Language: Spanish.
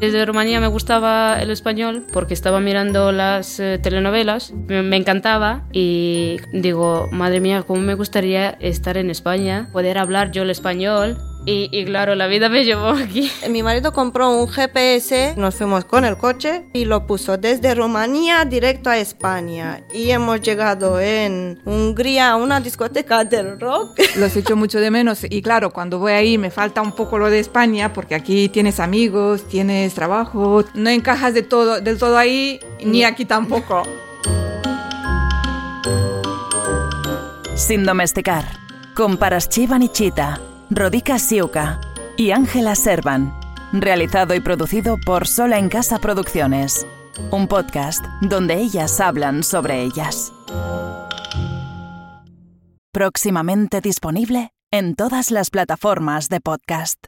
Desde Rumanía me gustaba el español porque estaba mirando las eh, telenovelas, me, me encantaba y digo, madre mía, cómo me gustaría estar en España, poder hablar yo el español y, y, claro, la vida me llevó aquí. Mi marido compró un GPS, nos fuimos con el coche y lo puso desde Rumanía directo a España. Y hemos llegado en Hungría a una discoteca del rock. Los echo mucho de menos y claro, cuando voy ahí me falta un poco lo de España porque aquí tienes amigos, tienes trabajo, no encajas de todo, del todo ahí ni aquí tampoco. Sin domesticar, con Paraschivan y Chita. Rodica Siuca y Ángela Servan. Realizado y producido por Sola en Casa Producciones. Un podcast donde ellas hablan sobre ellas. Próximamente disponible en todas las plataformas de podcast.